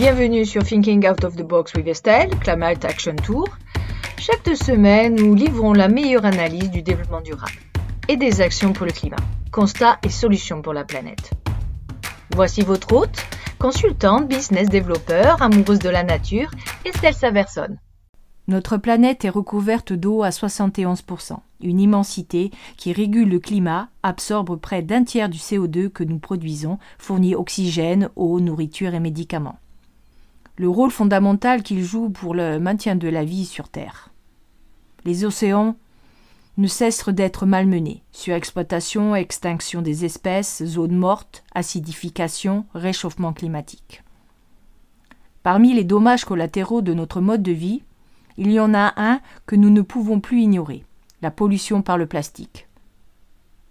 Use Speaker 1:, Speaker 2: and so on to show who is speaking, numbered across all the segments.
Speaker 1: Bienvenue sur Thinking Out of the Box with Estelle, Climate Action Tour. Chaque deux semaines, nous livrons la meilleure analyse du développement durable et des actions pour le climat, constats et solutions pour la planète. Voici votre hôte, consultante, business développeur, amoureuse de la nature, Estelle Saverson.
Speaker 2: Notre planète est recouverte d'eau à 71%, une immensité qui régule le climat, absorbe près d'un tiers du CO2 que nous produisons, fournit oxygène, eau, nourriture et médicaments. Le rôle fondamental qu'il joue pour le maintien de la vie sur Terre. Les océans ne cessent d'être malmenés. Surexploitation, extinction des espèces, zones mortes, acidification, réchauffement climatique. Parmi les dommages collatéraux de notre mode de vie, il y en a un que nous ne pouvons plus ignorer, la pollution par le plastique.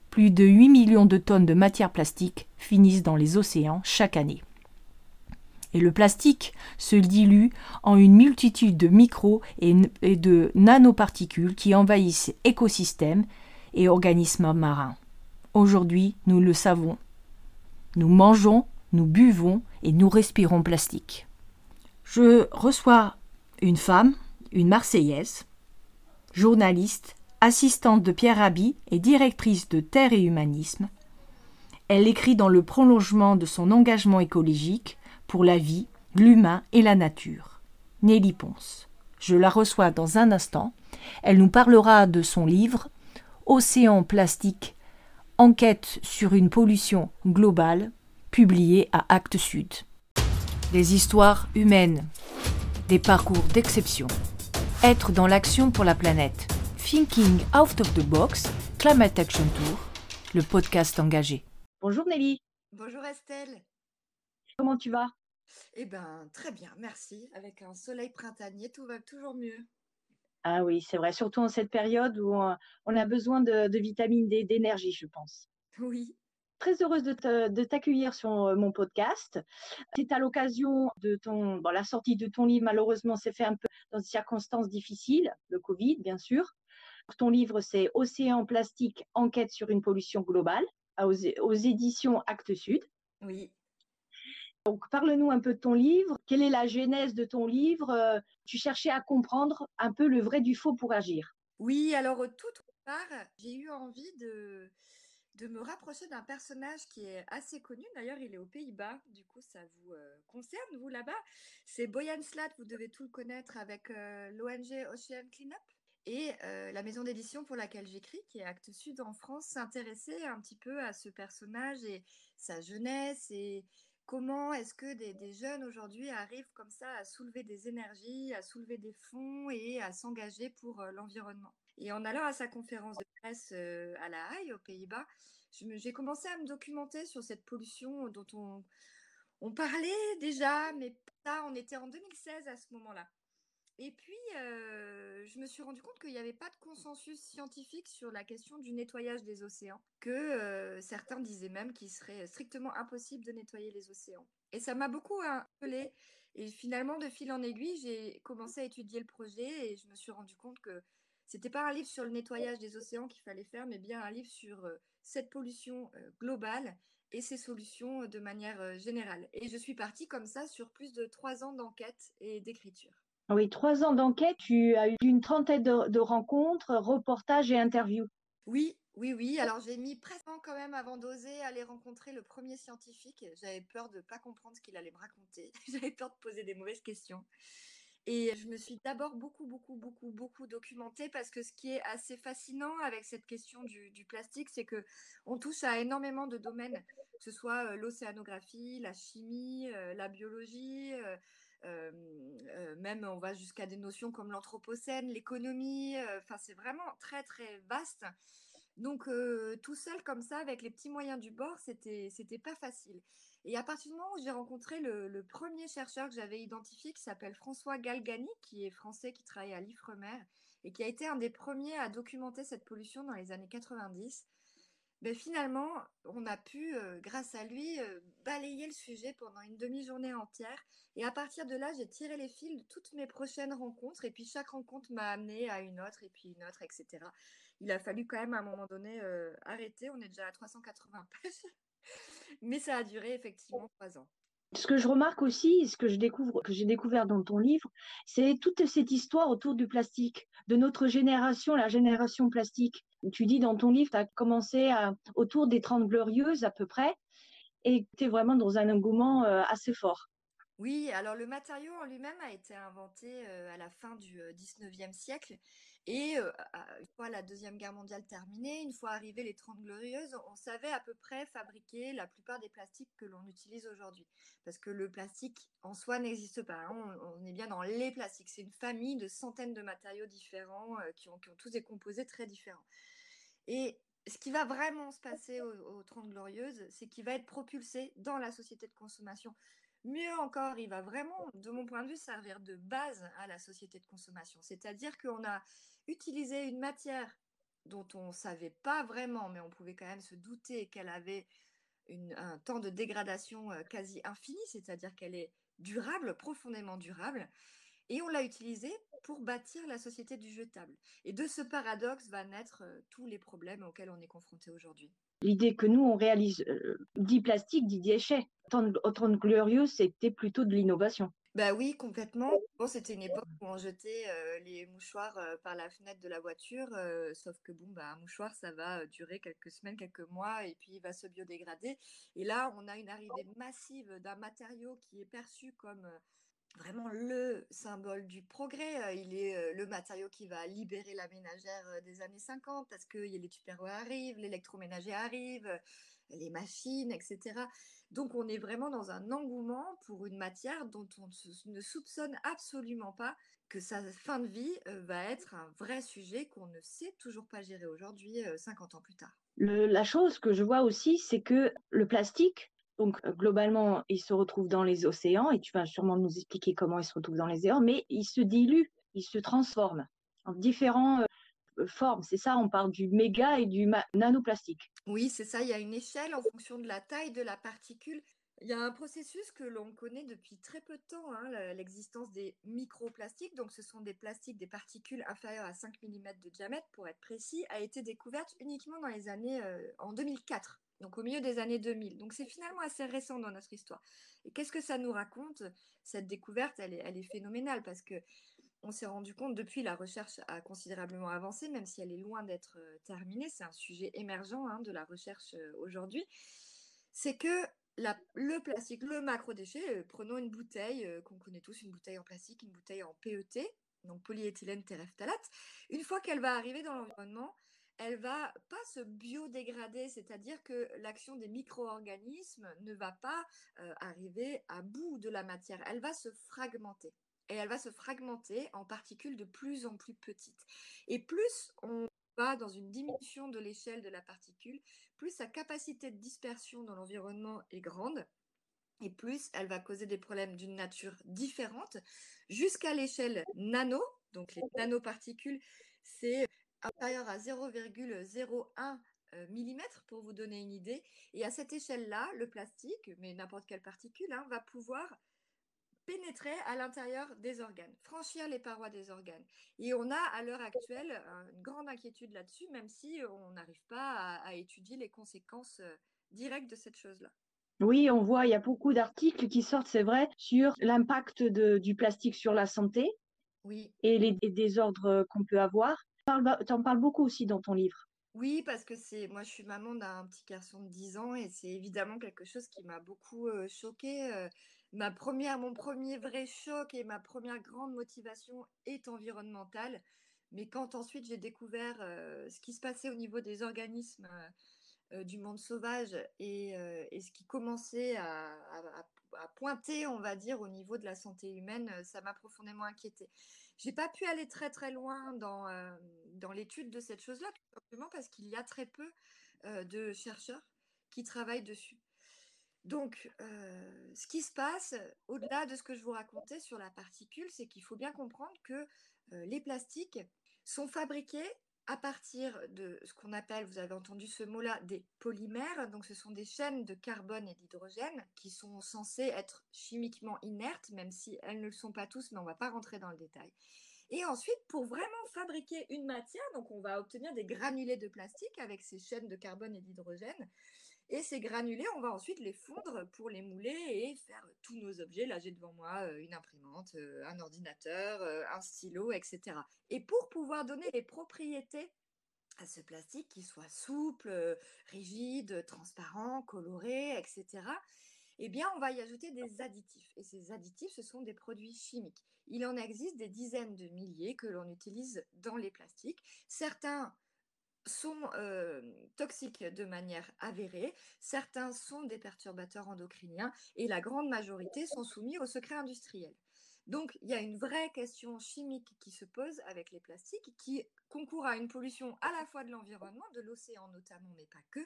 Speaker 2: Plus de 8 millions de tonnes de matière plastique finissent dans les océans chaque année. Et le plastique se dilue en une multitude de micro et de nanoparticules qui envahissent écosystèmes et organismes marins. Aujourd'hui, nous le savons. Nous mangeons, nous buvons et nous respirons plastique. Je reçois une femme une Marseillaise, journaliste, assistante de Pierre Rabhi et directrice de Terre et Humanisme. Elle écrit dans le prolongement de son engagement écologique pour la vie, l'humain et la nature. Nelly Ponce. Je la reçois dans un instant. Elle nous parlera de son livre Océan plastique, enquête sur une pollution globale, publié à Actes Sud. Des histoires humaines, des parcours d'exception être dans l'action pour la planète. Thinking Out of the Box, Climate Action Tour, le podcast engagé.
Speaker 1: Bonjour Nelly.
Speaker 3: Bonjour Estelle.
Speaker 1: Comment tu vas?
Speaker 3: Eh bien, très bien, merci. Avec un soleil printanier, tout va toujours mieux.
Speaker 1: Ah oui, c'est vrai, surtout en cette période où on a besoin de, de vitamine D, d'énergie, je pense.
Speaker 3: Oui,
Speaker 1: très heureuse de t'accueillir sur euh, mon podcast. C'est à l'occasion de ton, bon, la sortie de ton livre, malheureusement, c'est fait un peu dans des circonstances difficiles, le Covid, bien sûr. Ton livre, c'est Océan plastique, enquête sur une pollution globale, aux, aux éditions Actes Sud.
Speaker 3: Oui.
Speaker 1: Donc, parle-nous un peu de ton livre. Quelle est la genèse de ton livre? Euh, Tu cherchais à comprendre un peu le vrai du faux pour agir.
Speaker 3: Oui, alors tout part, j'ai eu envie de, de me rapprocher d'un personnage qui est assez connu. D'ailleurs, il est aux Pays-Bas. Du coup, ça vous euh, concerne, vous, là-bas. C'est Boyan Slat. Vous devez tout le connaître avec euh, l'ONG Ocean Cleanup. Et euh, la maison d'édition pour laquelle j'écris, qui est Actes Sud en France, s'intéressait un petit peu à ce personnage et sa jeunesse et comment est-ce que des, jeunes aujourd'hui arrivent comme ça à soulever des énergies, à soulever des fonds et à s'engager pour l'environnement? Et en allant à sa conférence de presse à La Haye, aux Pays-Bas, j'ai commencé à me documenter sur cette pollution dont on, on parlait déjà, mais ça, on était en 2016 à ce moment-là. Et puis, je me suis rendu compte qu'il n'y avait pas de consensus scientifique sur la question du nettoyage des océans, que certains disaient même qu'il serait strictement impossible de nettoyer les océans. Et ça m'a beaucoup appelé. Et finalement, de fil en aiguille, j'ai commencé à étudier le projet et je me suis rendu compte que c'était pas un livre sur le nettoyage des océans qu'il fallait faire, mais bien un livre sur euh, cette pollution euh, globale et ses solutions euh, de manière générale. Et je suis partie comme ça sur plus de trois ans d'enquête et d'écriture.
Speaker 1: Ah oui, trois ans d'enquête, tu as eu une trentaine de, rencontres, reportages et interviews.
Speaker 3: Oui, oui, oui. Alors j'ai mis presque quand même avant d'oser aller rencontrer le premier scientifique. J'avais peur de ne pas comprendre ce qu'il allait me raconter. J'avais peur de poser des mauvaises questions. Et je me suis d'abord beaucoup, beaucoup, beaucoup, beaucoup documentée parce que ce qui est assez fascinant avec cette question du, plastique, c'est que on touche à énormément de domaines, que ce soit l'océanographie, la chimie, la biologie, même on va jusqu'à des notions comme l'anthropocène, l'économie. Enfin, c'est vraiment très, très vaste. Donc, tout seul comme ça, avec les petits moyens du bord, c'était, c'était pas facile. Et à partir du moment où j'ai rencontré le, premier chercheur que j'avais identifié, qui s'appelle François Galgani, qui est français, qui travaille à l'IFREMER, et qui a été un des premiers à documenter cette pollution dans les années 90, ben finalement, on a pu, euh, grâce à lui, euh, balayer le sujet pendant une demi-journée entière. Et à partir de là, j'ai tiré les fils de toutes mes prochaines rencontres. Et puis chaque rencontre m'a amené à une autre, et puis une autre, etc. Il a fallu quand même à un moment donné euh, arrêter. On est déjà à 380 pages. Mais ça a duré effectivement trois ans.
Speaker 4: Ce que je remarque aussi, ce que je découvre, que j'ai découvert dans ton livre, c'est toute cette histoire autour du plastique, de notre génération, la génération plastique. Tu dis dans ton livre, tu as commencé autour des 30 glorieuses à peu près, et tu es vraiment dans un engouement euh, assez fort.
Speaker 3: Oui, alors le matériau en lui-même a été inventé à la fin du XIXe siècle et une fois la Deuxième Guerre mondiale terminée, une fois arrivées les Trente Glorieuses, on savait à peu près fabriquer la plupart des plastiques que l'on utilise aujourd'hui. Parce que le plastique en soi n'existe pas. Hein. On, est bien dans les plastiques. C'est une famille de centaines de matériaux différents qui, ont, tous des composés très différents. Et ce qui va vraiment se passer aux, Trente Glorieuses, c'est qu'il va être propulsé dans la société de consommation Mieux encore, il va vraiment, de mon point de vue, servir de base à la société de consommation. C'est-à-dire qu'on a utilisé une matière dont on ne savait pas vraiment, mais on pouvait quand même se douter qu'elle avait un temps de dégradation euh, quasi infini, c'est-à-dire qu'elle est durable, profondément durable, et on l'a utilisée pour bâtir la société du jetable. Et de ce paradoxe va naître euh, tous les problèmes auxquels on est confronté aujourd'hui.
Speaker 4: L'idée que nous, on réalise euh, dit plastique, dit déchet. Autant glorieux, c'était plutôt de l'innovation.
Speaker 3: Bah oui, complètement. Bon, c'était une époque où on jetait euh, les mouchoirs euh, par la fenêtre de la voiture, sauf que bon, bah, un mouchoir, ça va durer quelques semaines, quelques mois, et puis il va se biodégrader. Et là, on a une arrivée massive d'un matériau qui est perçu comme vraiment le symbole du progrès. Euh, il est euh, le matériau qui va libérer la ménagère euh, des années 50 parce que les tupperwares arrivent, l'électroménager arrive, les machines, etc. Donc on est vraiment dans un engouement pour une matière dont on ne soupçonne absolument pas que sa fin de vie va être un vrai sujet qu'on ne sait toujours pas gérer aujourd'hui, 50 ans plus tard.
Speaker 4: la chose que je vois aussi, c'est que le plastique, donc euh, globalement, il se retrouve dans les océans, et tu vas sûrement nous expliquer comment il se retrouve dans les océans, mais il se dilue, il se transforme en différentes euh, formes. C'est ça, on parle du méga et du nanoplastique.
Speaker 3: Oui, c'est ça, il y a une échelle en fonction de la taille de la particule. Il y a un processus que l'on connaît depuis très peu de temps, hein, l'existence des microplastiques. Donc, ce sont des plastiques, des particules inférieures à 5 mm de diamètre, pour être précis, a été découverte uniquement dans les années euh, en 2004 donc au milieu des années 2000. Donc c'est finalement assez récent dans notre histoire. Et qu'est-ce que ça nous raconte Cette découverte, elle est, phénoménale parce que on s'est rendu compte depuis la recherche a considérablement avancé, même si elle est loin d'être euh, terminée. C'est un sujet émergent hein, de la recherche euh, aujourd'hui. C'est que le plastique, le macro-déchet, euh, prenons une bouteille qu'on connaît tous, une bouteille en plastique, une bouteille en PET, donc polyéthylène terephthalate, une fois qu'elle va arriver dans l'environnement, elle va pas se biodégrader, c'est-à-dire que l'action des micro-organismes ne va pas euh, arriver à bout de la matière, elle va se fragmenter. Et elle va se fragmenter en particules de plus en plus petites. Et plus on va dans une diminution de l'échelle de la particule, plus sa capacité de dispersion dans l'environnement est grande, et plus elle va causer des problèmes d'une nature différente, jusqu'à l'échelle nano, donc les nanoparticules, c'est inférieur à 0,01 mm pour vous donner une idée. Et à cette échelle-là, le plastique, mais n'importe quelle particule, hein, va pouvoir pénétrer à l'intérieur des organes, franchir les parois des organes. Et on a à l'heure actuelle une grande inquiétude là-dessus, même si on n'arrive pas à, étudier les conséquences directes de cette chose-là.
Speaker 4: Oui, on voit, il y a beaucoup d'articles qui sortent, c'est vrai, sur l'impact du plastique sur la santé
Speaker 3: oui.
Speaker 4: et les désordres qu'on peut avoir. Tu en parles beaucoup aussi dans ton livre.
Speaker 3: Oui, parce que c'est moi je suis maman d'un petit garçon de 10 ans et c'est évidemment quelque chose qui m'a beaucoup choqué. choquée. ma première, mon premier vrai choc et ma première grande motivation est environnementale. Mais quand ensuite j'ai découvert ce qui se passait au niveau des organismes du monde sauvage et, ce qui commençait à, pointer, on va dire, au niveau de la santé humaine, ça m'a profondément inquiétée. J'ai pas pu aller très très loin dans, euh, dans l'étude de cette chose-là, tout simplement parce qu'il y a très peu euh, de chercheurs qui travaillent dessus. Donc, euh, ce qui se passe, au-delà de ce que je vous racontais sur la particule, c'est qu'il faut bien comprendre que les plastiques sont fabriqués à partir de ce qu'on appelle, vous avez entendu ce mot-là, des polymères. Donc, ce sont des chaînes de carbone et d'hydrogène qui sont censées être chimiquement inertes, même si elles ne le sont pas tous, mais on ne va pas rentrer dans le détail. Et ensuite, pour vraiment fabriquer une matière, donc on va obtenir des granulés de plastique avec ces chaînes de carbone et d'hydrogène. Et ces granulés, on va ensuite les fondre pour les mouler et faire tous nos objets. Là, j'ai devant moi une imprimante, un ordinateur, un stylo, etc. Et pour pouvoir donner les propriétés à ce plastique qui soit souple, rigide, transparent, coloré, etc., eh bien, on va y ajouter des additifs. Et ces additifs, ce sont des produits chimiques. Il en existe des dizaines de milliers que l'on utilise dans les plastiques. Certains sont toxiques de manière avérée, certains sont des perturbateurs endocriniens et la grande majorité sont soumis au secret industriel. Donc, il y a une vraie question chimique qui se pose avec les plastiques qui concourt à une pollution à la fois de l'environnement, de l'océan notamment, mais pas que,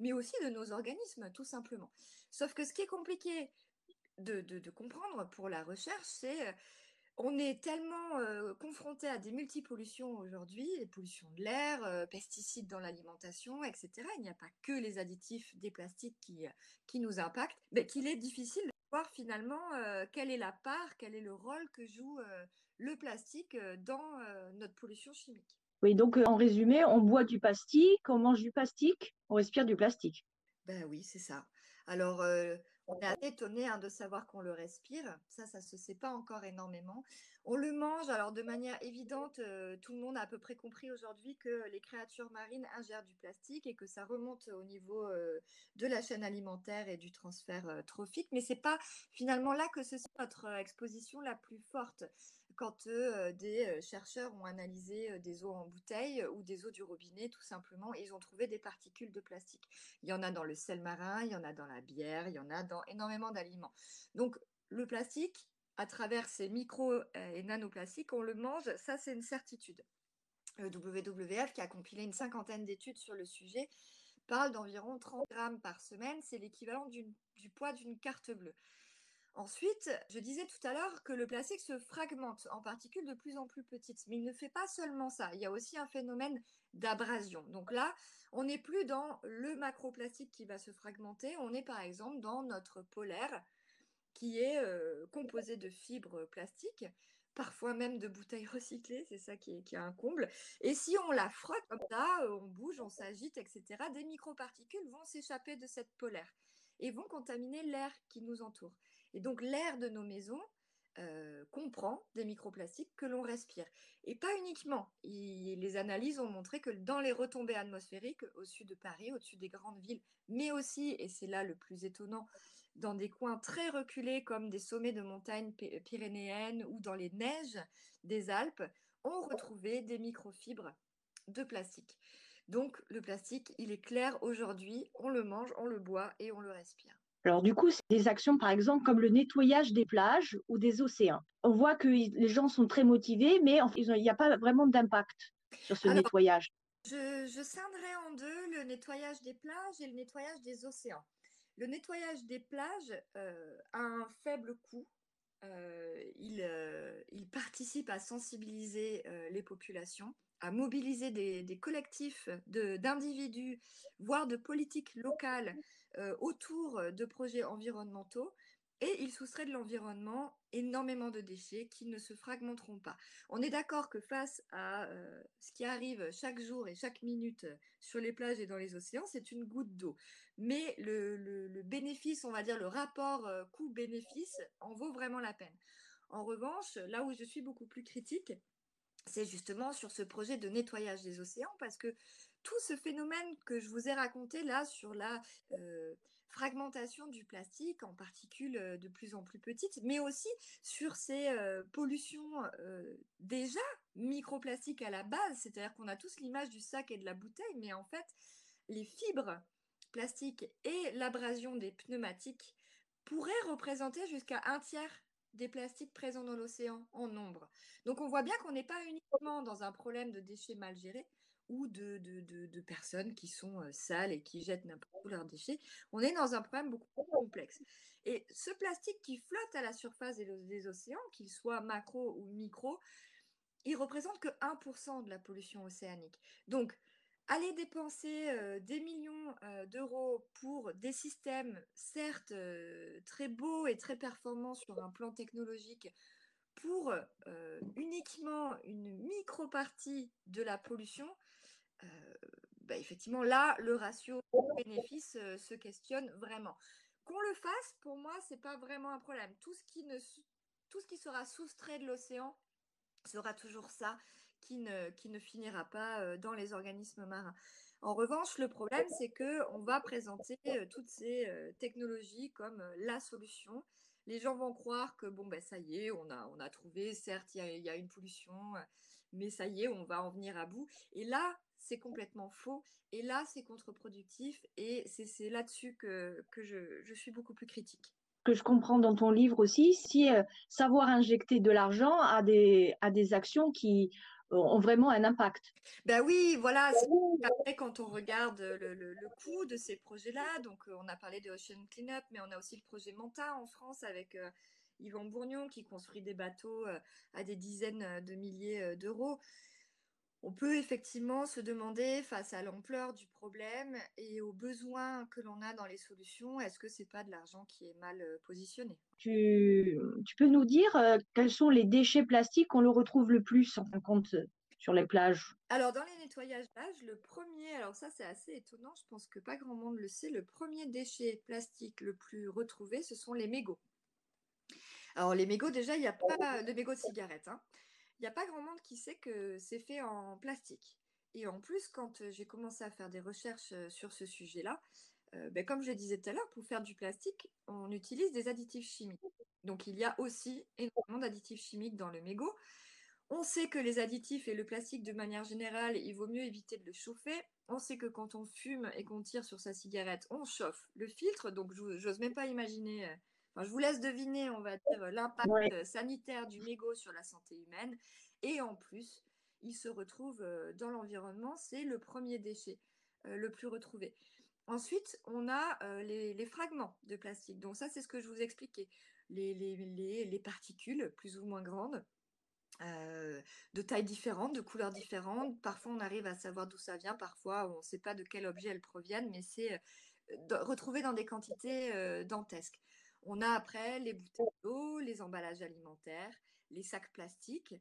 Speaker 3: mais aussi de nos organismes, tout simplement. Sauf que ce qui est compliqué de, comprendre pour la recherche, c'est on est tellement confronté à des multipollutions aujourd'hui, les pollutions de l'air, pesticides dans l'alimentation, etc. Il n'y a pas que les additifs des plastiques qui, qui nous impactent, mais qu'il est difficile de voir finalement quelle est la part, quel est le rôle que joue le plastique dans notre pollution chimique.
Speaker 4: Oui, donc en résumé, on boit du plastique, on mange du plastique, on respire du plastique.
Speaker 3: Ben oui, c'est ça. Alors, on est étonné hein, de savoir qu'on le respire. Ça, ça ne se sait pas encore énormément. On le mange, alors de manière évidente, tout le monde a à peu près compris aujourd'hui que les créatures marines ingèrent du plastique et que ça remonte au niveau de la chaîne alimentaire et du transfert trophique. Mais c'est pas finalement là que ce soit notre exposition la plus forte quand des chercheurs ont analysé des eaux en bouteille ou des eaux du robinet, tout simplement, ils ont trouvé des particules de plastique. Il y en a dans le sel marin, il y en a dans la bière, il y en a dans énormément d'aliments. Donc, le plastique, à travers ces micro et nanoplastiques, on le mange, ça c'est une certitude. Le WWF, qui a compilé une cinquantaine d'études sur le sujet, parle d'environ 30 grammes par semaine, c'est l'équivalent du poids d'une carte bleue. Ensuite, je disais tout à l'heure que le plastique se fragmente en particules de plus en plus petites, mais il ne fait pas seulement ça. Il y a aussi un phénomène d'abrasion. Donc là, on n'est plus dans le macroplastique qui va se fragmenter, on est par exemple dans notre polaire qui est euh, composé de fibres plastiques, parfois même de bouteilles recyclées, c'est ça qui est, qui un comble. Et si on la frotte comme ça, on bouge, on s'agite, etc., des microparticules vont s'échapper de cette polaire et vont contaminer l'air qui nous entoure. Et donc l'air de nos maisons euh, comprend des microplastiques que l'on respire. Et pas uniquement. les analyses ont montré que dans les retombées atmosphériques, au sud de Paris, au-dessus des grandes villes, mais aussi, et c'est là le plus étonnant, dans des coins très reculés comme des sommets de montagnes pyrénéennes ou dans les neiges des Alpes, on retrouvait des microfibres de plastique. Donc le plastique, il est clair aujourd'hui, on le mange, on le boit et on le respire.
Speaker 4: Alors du coup, c'est des actions par exemple comme le nettoyage des plages ou des océans. On voit que les gens sont très motivés, mais il n'y a pas vraiment d'impact sur ce nettoyage.
Speaker 3: Je, je scindrais en deux le nettoyage des plages et le nettoyage des océans. Le nettoyage des plages euh, a un faible coût. Euh, il, euh, il, participe à sensibiliser les populations à mobiliser des, des collectifs d'individus, voire de politiques locales euh, autour de projets environnementaux et il soustrait de l'environnement énormément de déchets qui ne se fragmenteront pas. On est d'accord que face à euh, ce qui arrive chaque jour et chaque minute sur les plages et dans les océans, c'est une goutte d'eau. Mais le, bénéfice, on va dire le rapport euh, coût-bénéfice, en vaut vraiment la peine. En revanche, là où je suis beaucoup plus critique, c'est justement sur ce projet de nettoyage des océans, parce que tout ce phénomène que je vous ai raconté là sur la euh, fragmentation du plastique en particules euh, de plus en plus petites, mais aussi sur ces euh, pollutions déjà microplastiques à la base, c'est-à-dire qu'on a tous l'image du sac et de la bouteille, mais en fait, les fibres plastiques et l'abrasion des pneumatiques pourraient représenter jusqu'à un tiers des plastiques présents dans l'océan en nombre. Donc on voit bien qu'on n'est pas uniquement dans un problème de déchets mal gérés ou de, de, personnes qui sont euh, sales et qui jettent n'importe où leurs déchets. On est dans un problème beaucoup plus complexe. Et ce plastique qui flotte à la surface des, des océans, qu'il soit macro ou micro, il représente que 1% de la pollution océanique. Donc, aller dépenser des millions d'euros pour des systèmes, certes très beaux et très performants sur un plan technologique, pour uniquement une micro-partie de la pollution, bah, effectivement, là, le ratio bénéfice se questionne vraiment. Qu'on le fasse, pour moi, c'est pas vraiment un problème. Ce tout ce qui sera soustrait de l'océan sera toujours ça qui ne, qui ne finira pas dans les organismes marins. En revanche, le problème, c'est que on va présenter toutes ces technologies comme la solution. Les gens vont croire que bon ben ça y est, on a on a trouvé. Certes, il y, a, une pollution, mais ça y est, on va en venir à bout. Et là, c'est complètement faux. Et là, c'est contre-productif. Et c'est là-dessus que, que je, je, suis beaucoup plus critique.
Speaker 4: Que je comprends dans ton livre aussi, si savoir injecter de l'argent à des, à des actions qui ont vraiment un impact.
Speaker 3: Ben oui, voilà. Après, quand on regarde le, le, coût de ces projets-là, donc euh, on a parlé de Ocean Cleanup, mais on a aussi le projet Manta en France avec euh, Yvan Bourgnon qui construit des bateaux euh, à des dizaines de milliers d'euros. On peut effectivement se demander, face à l'ampleur du problème et aux besoins que l'on a dans les solutions, est-ce que c'est pas de l'argent qui est mal positionné?
Speaker 4: Tu, peux nous dire quels sont les déchets plastiques qu'on le retrouve le plus en fin de compte sur les plages?
Speaker 3: Alors dans les nettoyages plages, le premier, alors ça c'est assez étonnant, je pense que pas grand monde le sait, le premier déchet plastique le plus retrouvé, ce sont les mégots. Alors les mégots déjà, il n'y a pas de mégots de cigarettes. Hein il n'y a pas grand monde qui sait que c'est fait en plastique. Et en plus, quand euh, j'ai commencé à faire des recherches euh, sur ce sujet-là, euh, ben, comme je disais tout à l'heure, pour faire du plastique, on utilise des additifs chimiques. Donc il y a aussi énormément d'additifs chimiques dans le mégot. On sait que les additifs et le plastique, de manière générale, il vaut mieux éviter de le chauffer. On sait que quand on fume et qu'on tire sur sa cigarette, on chauffe le filtre. Donc j'ose même pas imaginer je vous laisse deviner, on va dire, l'impact euh, sanitaire du mégot sur la santé humaine. Et en plus, il se retrouve euh, dans l'environnement. C'est le premier déchet euh, le plus retrouvé. Ensuite, on a les, fragments de plastique. Donc ça, c'est ce que je vous expliquais. Les, les, particules plus ou moins grandes, de tailles différentes, de couleurs différentes. Parfois, on arrive à savoir d'où ça vient. Parfois, on ne sait pas de quel objet elles proviennent, mais c'est retrouvé dans des quantités dantesques. On a après les bouteilles d'eau, les emballages alimentaires, les sacs plastiques,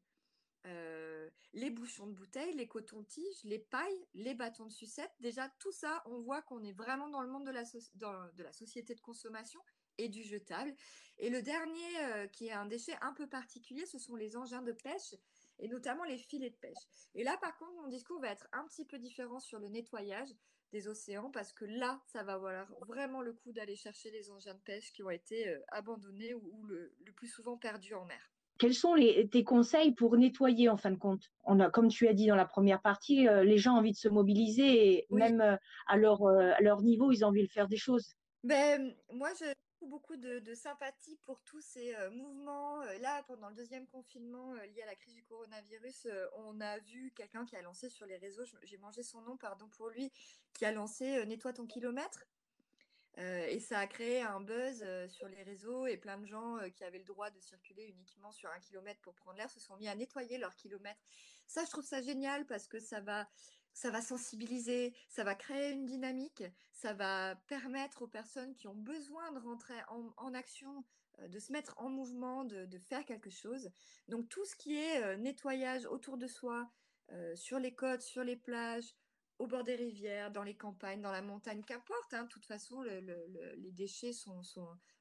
Speaker 3: euh, les bouchons de bouteilles, les cotons-tiges, les pailles, les bâtons de sucette. Déjà, tout ça, on voit qu'on est vraiment dans le monde de la, de la, société de consommation et du jetable. Et le dernier, euh, qui est un déchet un peu particulier, ce sont les engins de pêche et notamment les filets de pêche. Et là, par contre, mon discours va être un petit peu différent sur le nettoyage des océans parce que là, ça va valoir vraiment le coup d'aller chercher les engins de pêche qui ont été euh, abandonnés ou, le, plus souvent perdus en mer.
Speaker 4: Quels sont les, tes conseils pour nettoyer en fin de compte? On a, comme tu as dit dans la première partie, euh, les gens ont envie de se mobiliser et même euh, à, leur, à leur niveau, ils ont envie de faire des choses.
Speaker 3: Ben, moi, je, beaucoup de, sympathie pour tous ces euh, mouvements. Euh, là, pendant le deuxième confinement euh, lié à la crise du coronavirus, on a vu quelqu'un qui a lancé sur les réseaux, j'ai mangé son nom, pardon pour lui, qui a lancé Nettoie ton kilomètre. et ça a créé un buzz sur les réseaux et plein de gens qui avaient le droit de circuler uniquement sur un kilomètre pour prendre l'air se sont mis à nettoyer leur kilomètre. Ça, je trouve ça génial parce que ça va ça va sensibiliser, ça va créer une dynamique, ça va permettre aux personnes qui ont besoin de rentrer en, action, euh, de se mettre en mouvement, de, faire quelque chose. Donc tout ce qui est euh, nettoyage autour de soi, euh, sur les côtes, sur les plages, au bord des rivières, dans les campagnes, dans la montagne, qu'importe. Hein, de toute façon, les déchets sont,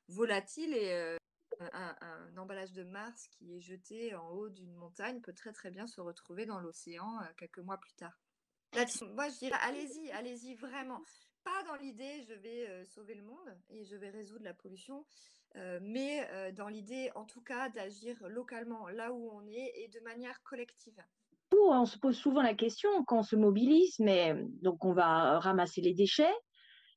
Speaker 3: volatiles et un, un, emballage de Mars qui est jeté en haut d'une montagne peut très très bien se retrouver dans l'océan quelques mois plus tard. Moi, je dirais, allez-y, allez-y vraiment. Pas dans l'idée, je vais euh, sauver le monde et je vais résoudre la pollution, euh, mais euh, dans l'idée, en tout cas, d'agir localement, là où on est et de manière collective.
Speaker 4: On se pose souvent la question quand on se mobilise, mais donc on va ramasser les déchets.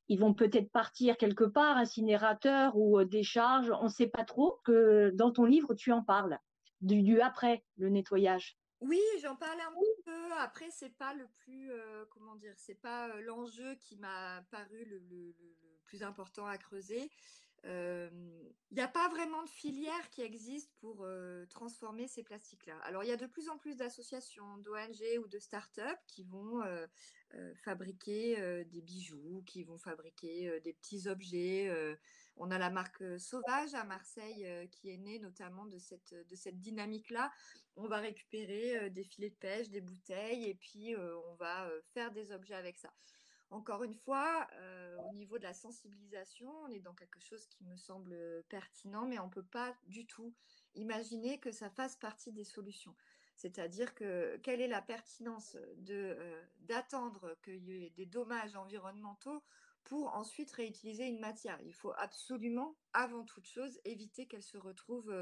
Speaker 4: Ils vont peut-être partir quelque part, incinérateur ou décharge, on ne sait pas trop. Que dans ton livre, tu en parles du, du après le nettoyage.
Speaker 3: Oui, j'en parlais un peu. Après, c'est pas le plus, euh, comment dire, c'est pas euh, l'enjeu qui m'a paru le, plus important à creuser. Il n'y a pas vraiment de filière qui existe pour euh, transformer ces plastiques-là. Alors, il y a de plus en plus d'associations, d'ONG ou de start-up qui vont fabriquer des bijoux, qui vont fabriquer des petits objets. On a la marque Sauvage à Marseille qui est née notamment de cette, dynamique-là on va récupérer des filets de pêche, des bouteilles, et puis on va faire des objets avec ça. Encore une fois, au niveau de la sensibilisation, on est dans quelque chose qui me semble pertinent, mais on ne peut pas du tout imaginer que ça fasse partie des solutions. C'est-à-dire que quelle est la pertinence d'attendre qu'il y ait des dommages environnementaux pour ensuite réutiliser une matière Il faut absolument, avant toute chose, éviter qu'elle se retrouve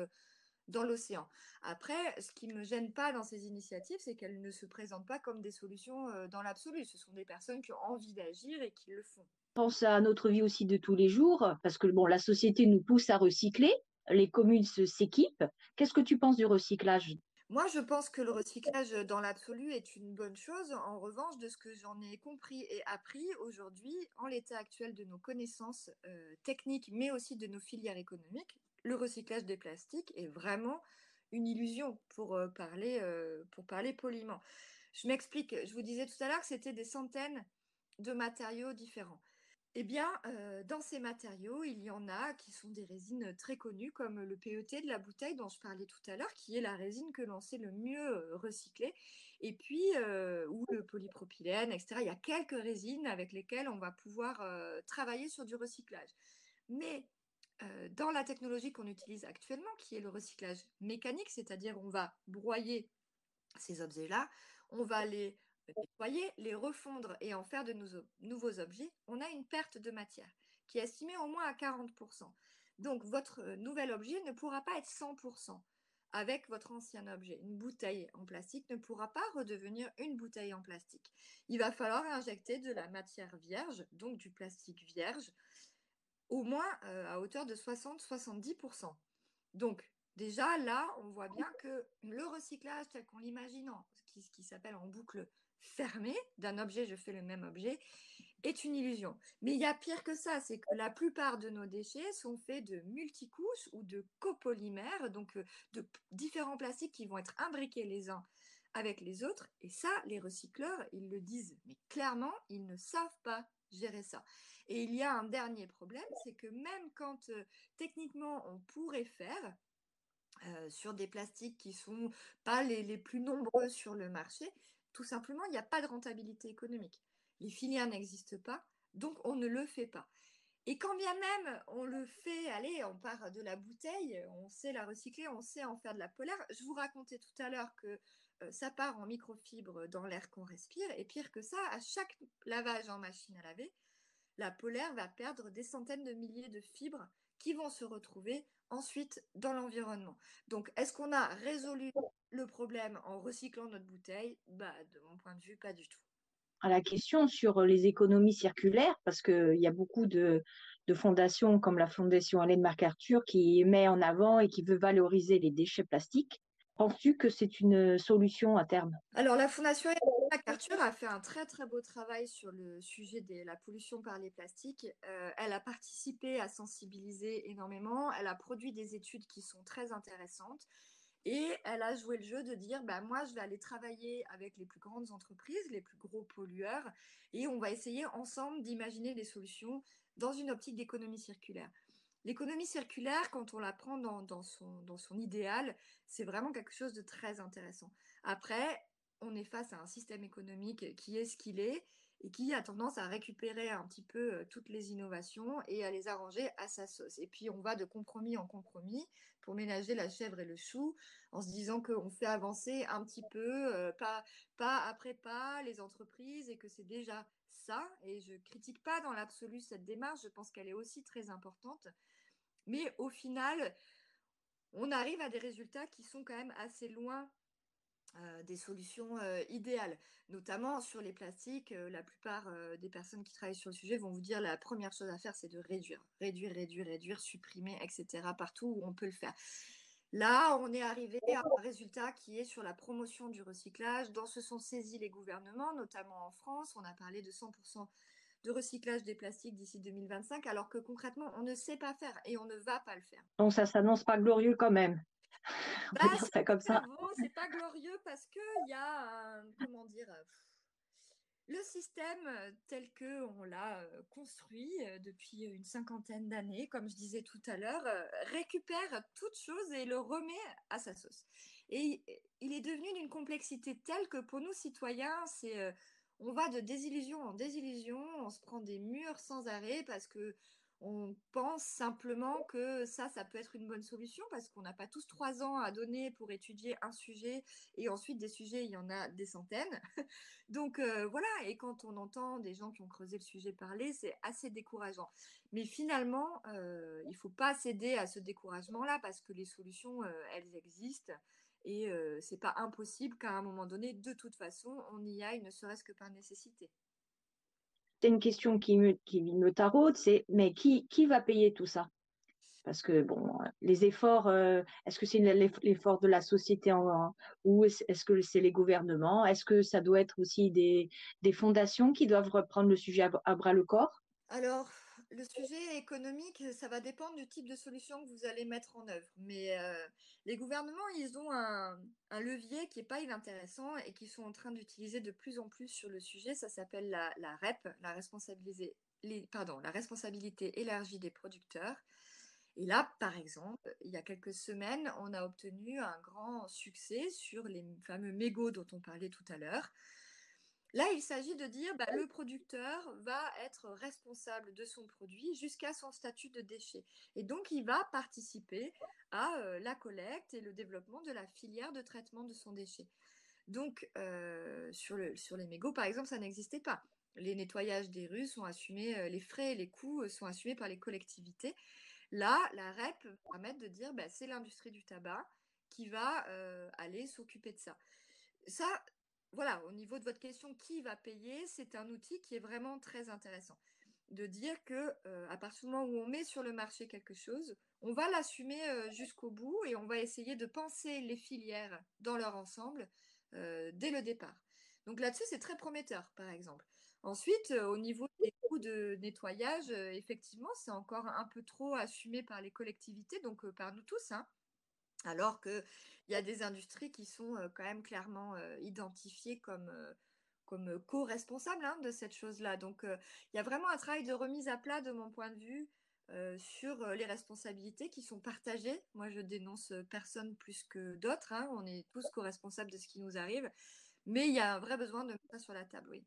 Speaker 3: dans l'océan. Après, ce qui me gêne pas dans ces initiatives, c'est qu'elles ne se présentent pas comme des solutions euh, dans l'absolu. Ce sont des personnes qui ont envie d'agir et qui le font.
Speaker 4: Pense à notre vie aussi de tous les jours, parce que bon, la société nous pousse à recycler, les communes s'équipent. Qu'est-ce que tu penses du recyclage?
Speaker 3: Moi, je pense que le recyclage dans l'absolu est une bonne chose. En revanche, de ce que j'en ai compris et appris aujourd'hui, en l'état actuel de nos connaissances euh, techniques, mais aussi de nos filières économiques, le recyclage des plastiques est vraiment une illusion pour, euh, parler, euh, pour parler poliment. Je m'explique, je vous disais tout à l'heure que c'était des centaines de matériaux différents. Eh bien, euh, dans ces matériaux, il y en a qui sont des résines très connues, comme le PET de la bouteille dont je parlais tout à l'heure, qui est la résine que l'on sait le mieux recycler, et puis, ou le polypropylène, etc. Il y a quelques résines avec lesquelles on va pouvoir travailler sur du recyclage. Mais euh, dans la technologie qu'on utilise actuellement, qui est le recyclage mécanique, c'est-à-dire on va broyer ces objets-là, on va les nettoyer, les refondre et en faire de nouveaux objets, on a une perte de matière qui est estimée au moins à 40%. Donc votre nouvel objet ne pourra pas être 100% avec votre ancien objet. Une bouteille en plastique ne pourra pas redevenir une bouteille en plastique. Il va falloir injecter de la matière vierge, donc du plastique vierge, au moins euh, à hauteur de 60-70%. Donc, déjà là, on voit bien que le recyclage tel qu'on l'imagine, ce qui, s'appelle en boucle fermée, d'un objet, je fais le même objet, est une illusion. Mais il y a pire que ça, c'est que la plupart de nos déchets sont faits de multicouches ou de copolymères, donc euh, de différents plastiques qui vont être imbriqués les uns avec les autres. Et ça, les recycleurs, ils le disent, mais clairement, ils ne savent pas gérer ça. Et il y a un dernier problème, c'est que même quand euh, techniquement on pourrait faire, euh, sur des plastiques qui sont pas les, les, plus nombreux sur le marché, tout simplement, il n'y a pas de rentabilité économique. Les filières n'existent pas, donc on ne le fait pas. Et quand bien même on le fait, allez, on part de la bouteille, on sait la recycler, on sait en faire de la polaire. Je vous racontais tout à l'heure que euh, ça part en microfibre dans l'air qu'on respire. Et pire que ça, à chaque lavage en machine à laver, la polaire va perdre des centaines de milliers de fibres qui vont se retrouver ensuite dans l'environnement. Donc, est-ce qu'on a résolu le problème en recyclant notre bouteille? Bah, De mon point de vue, pas du tout.
Speaker 4: À la question sur les économies circulaires, parce qu'il y a beaucoup de, de, fondations comme la Fondation Alain MacArthur qui met en avant et qui veut valoriser les déchets plastiques. Penses-tu que c'est une solution à terme?
Speaker 3: Alors, la Fondation MacArthur a fait un très très beau travail sur le sujet de la pollution par les plastiques. Euh, elle a participé à sensibiliser énormément. Elle a produit des études qui sont très intéressantes. Et elle a joué le jeu de dire, bah, moi, je vais aller travailler avec les plus grandes entreprises, les plus gros pollueurs, et on va essayer ensemble d'imaginer des solutions dans une optique d'économie circulaire. L'économie circulaire, quand on la prend dans, son, idéal, c'est vraiment quelque chose de très intéressant. Après, on est face à un système économique qui est ce qu'il est et qui a tendance à récupérer un petit peu euh, toutes les innovations et à les arranger à sa sauce. Et puis on va de compromis en compromis pour ménager la chèvre et le chou en se disant qu'on fait avancer un petit peu, euh, pas, pas après pas, les entreprises et que c'est déjà ça. Et je critique pas dans l'absolu cette démarche, je pense qu'elle est aussi très importante. Mais au final, on arrive à des résultats qui sont quand même assez loin euh, des solutions euh, idéales, notamment sur les plastiques. Euh, la plupart des personnes qui travaillent sur le sujet vont vous dire la première chose à faire, c'est de réduire, réduire, réduire, réduire, supprimer, etc. partout où on peut le faire. Là, on est arrivé à un résultat qui est sur la promotion du recyclage, dont se sont saisis les gouvernements, notamment en France. On a parlé de 100% de recyclage des plastiques d'ici 2025, alors que concrètement, on ne sait pas faire et on ne va pas le faire.
Speaker 4: Donc ça s'annonce pas glorieux quand même.
Speaker 3: Bah, c'est comme ça. C'est pas glorieux parce qu'il y a, comment dire, le système euh, tel que on l'a euh, construit euh, depuis une cinquantaine d'années, comme je disais tout à l'heure, récupère toute chose et le remet à sa sauce. Et il est devenu d'une complexité telle que pour nous citoyens, c'est on va de désillusion en désillusion, on se prend des murs sans arrêt parce que on pense simplement que ça, ça peut être une bonne solution parce qu'on n'a pas tous trois ans à donner pour étudier un sujet et ensuite des sujets, il y en a des centaines. Donc euh, voilà, et quand on entend des gens qui ont creusé le sujet parler, c'est assez décourageant. Mais finalement, euh, il ne faut pas céder à ce découragement-là parce que les solutions, euh, elles existent. Et ce n'est pas impossible qu'à un moment donné, de toute façon, on y aille, ne serait-ce que par nécessité.
Speaker 4: Une question qui me, qui me taraude, c'est mais qui, qui va payer tout ça? Parce que bon, les efforts, euh, est-ce que c'est l'effort de la société en, ou est-ce que c'est les gouvernements? Est-ce que ça doit être aussi des, des fondations qui doivent reprendre le sujet à bras le corps?
Speaker 3: Alors, le sujet économique, ça va dépendre du type de solution que vous allez mettre en œuvre. Mais euh, les gouvernements, ils ont un, levier qui n'est pas inintéressant et qui sont en train d'utiliser de plus en plus sur le sujet. Ça s'appelle la, REP, la, pardon, la responsabilité élargie des producteurs. Et là, par exemple, il y a quelques semaines, on a obtenu un grand succès sur les fameux mégots dont on parlait tout à l'heure. Là, il s'agit de dire bah, le producteur va être responsable de son produit jusqu'à son statut de déchet. Et donc, il va participer à euh, la collecte et le développement de la filière de traitement de son déchet. Donc, euh, sur, les mégots, par exemple, ça n'existait pas. Les nettoyages des rues sont assumés, euh, les frais et les coûts sont assumés par les collectivités. Là, la REP va permettre de dire bah, c'est l'industrie du tabac qui va aller s'occuper de ça. Ça, voilà, au niveau de votre question, qui va payer, c'est un outil qui est vraiment très intéressant. De dire que euh, partir du moment où on met sur le marché quelque chose, on va l'assumer euh, jusqu'au bout et on va essayer de penser les filières dans leur ensemble euh, dès le départ. Donc là-dessus, c'est très prometteur, par exemple. Ensuite, au niveau des coûts de nettoyage, effectivement, c'est encore un peu trop assumé par les collectivités, donc par nous tous. Hein. Alors qu'il y a des industries qui sont quand même clairement identifiées comme, comme co-responsables hein, de cette chose-là. Donc il y a vraiment un travail de remise à plat de mon point de vue sur les responsabilités qui sont partagées. Moi, je dénonce personne plus que d'autres. Hein. On est tous co-responsables de ce qui nous arrive. Mais il y a un vrai besoin de mettre ça sur la table, oui.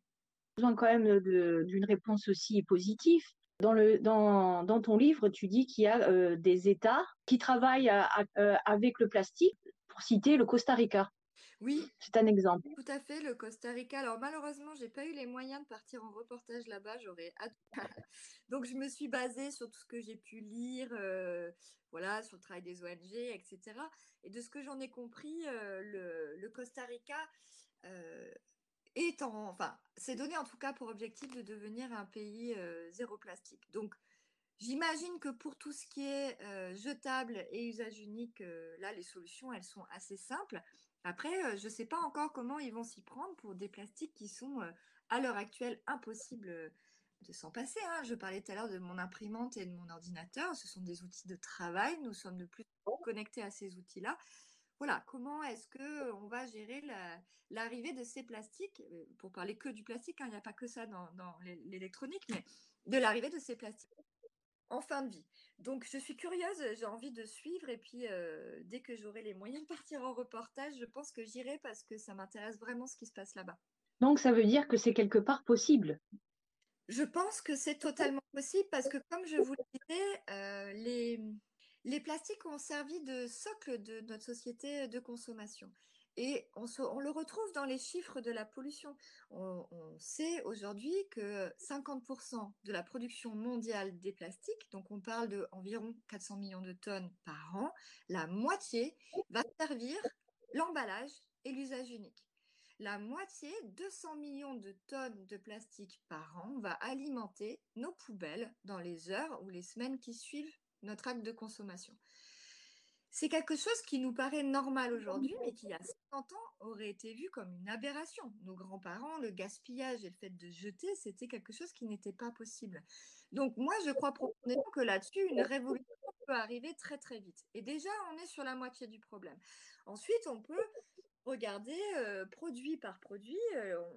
Speaker 4: Besoin quand même d'une réponse aussi positive. Dans, le, dans, dans, ton livre, tu dis qu'il y a euh, des États qui travaillent euh, avec le plastique, pour citer le Costa Rica.
Speaker 3: Oui.
Speaker 4: C'est un exemple.
Speaker 3: Tout à fait, le Costa Rica. Alors malheureusement, j'ai pas eu les moyens de partir en reportage là-bas. J'aurais Donc je me suis basée sur tout ce que j'ai pu lire, euh, voilà, sur le travail des ONG, etc. Et de ce que j'en ai compris, le, le, Costa Rica est en, donné en tout cas pour objectif de devenir un pays euh, zéro plastique. Donc, j'imagine que pour tout ce qui est euh, jetable et usage unique, euh, là, les solutions, elles sont assez simples. Après, je ne sais pas encore comment ils vont s'y prendre pour des plastiques qui sont à l'heure actuelle impossibles de s'en passer. Hein. Je parlais tout à l'heure de mon imprimante et de mon ordinateur. Ce sont des outils de travail. Nous sommes de plus connectés à ces outils-là voilà, comment est-ce que on va gérer l'arrivée de ces plastiques? Euh, Pour parler que du plastique, hein, il n'y a pas que ça dans, l'électronique, mais de l'arrivée de ces plastiques en fin de vie. Donc, je suis curieuse, j'ai envie de suivre, et puis euh, dès que j'aurai les moyens de partir en reportage, je pense que j'irai parce que ça m'intéresse vraiment ce qui se passe là-bas.
Speaker 4: Donc, ça veut dire que c'est quelque part possible?
Speaker 3: Je pense que c'est totalement possible parce que, comme je vous le disais, euh, les les plastiques ont servi de socle de notre société de consommation. Et on, le retrouve dans les chiffres de la pollution. On, sait aujourd'hui que 50% de la production mondiale des plastiques, donc on parle d'environ 400 millions de tonnes par an, la moitié va servir l'emballage et l'usage unique. La moitié, 200 millions de tonnes de plastique par an, va alimenter nos poubelles dans les heures ou les semaines qui suivent notre acte de consommation. C'est quelque chose qui nous paraît normal aujourd'hui, mais qui, il y a 50 ans, aurait été vu comme une aberration. Nos grands-parents, le gaspillage et le fait de jeter, c'était quelque chose qui n'était pas possible. Donc, moi, je crois profondément que là-dessus, une révolution peut arriver très, très vite. Et déjà, on est sur la moitié du problème. Ensuite, on peut regarder produit par produit.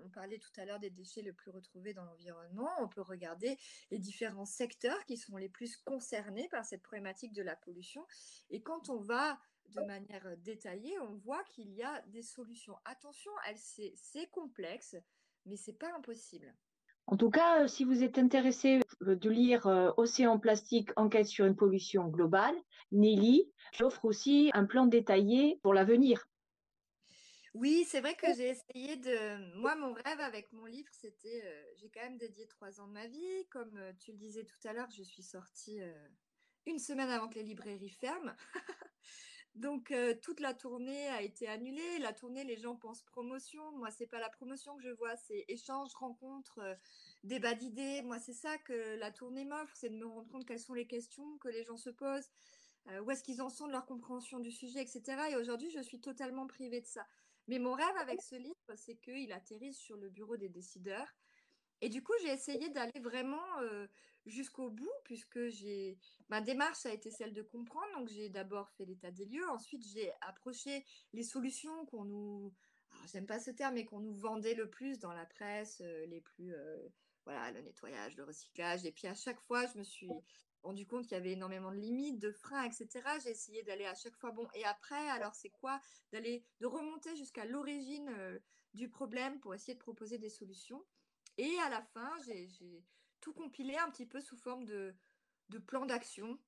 Speaker 3: on parlait tout à l'heure des déchets les plus retrouvés dans l'environnement. On peut regarder les différents secteurs qui sont les plus concernés par cette problématique de la pollution. Et quand on va de manière détaillée, on voit qu'il y a des solutions. Attention, c'est complexe, mais c'est pas impossible.
Speaker 4: En tout cas, si vous êtes intéressé de lire Océan plastique, enquête sur une pollution globale, Nelly j'offre aussi un plan détaillé pour l'avenir.
Speaker 3: Oui, c'est vrai que j'ai essayé de. Moi, mon rêve avec mon livre, c'était. j'ai quand même dédié trois ans de ma vie. Comme tu le disais tout à l'heure, je suis sortie une semaine avant que les librairies ferment. Donc toute la tournée a été annulée. La tournée, les gens pensent promotion. Moi, c'est pas la promotion que je vois, c'est échange, rencontre, débat d'idées. Moi, c'est ça que la tournée m'offre, c'est de me rendre compte quelles sont les questions que les gens se posent, où est-ce qu'ils en sont de leur compréhension du sujet, etc. Et aujourd'hui, je suis totalement privée de ça. Mais mon rêve avec ce livre, c'est qu'il atterrisse sur le bureau des décideurs. Et du coup, j'ai essayé d'aller vraiment jusqu'au bout, puisque j'ai ma démarche a été celle de comprendre. Donc, j'ai d'abord fait l'état des lieux. Ensuite, j'ai approché les solutions qu'on nous, j'aime pas ce terme, mais qu'on nous vendait le plus dans la presse, les plus, voilà, le nettoyage, le recyclage. Et puis à chaque fois, je me suis rendu compte qu'il y avait énormément de limites, de freins, etc. J'ai essayé d'aller à chaque fois, bon, et après, alors c'est quoi? D'aller, de remonter jusqu'à l'origine euh, du problème pour essayer de proposer des solutions. Et à la fin, j'ai tout compilé un petit peu sous forme de, plan d'action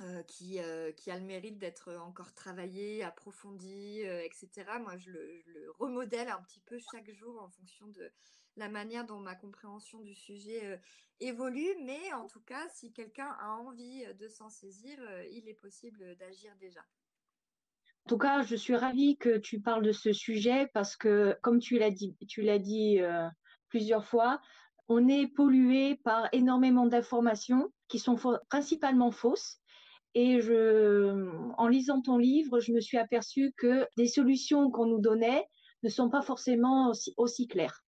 Speaker 3: euh, qui, euh, qui, a le mérite d'être encore travaillé, approfondi, etc. Moi, je le, je le, remodèle un petit peu chaque jour en fonction de la manière dont ma compréhension du sujet évolue, mais en tout cas, si quelqu'un a envie de s'en saisir, il est possible d'agir déjà.
Speaker 4: En tout cas, je suis ravie que tu parles de ce sujet parce que, comme tu l'as dit, plusieurs fois, on est pollué par énormément d'informations qui sont principalement fausses. Et en lisant ton livre, je me suis aperçue que les solutions qu'on nous donnait ne sont pas forcément aussi claires.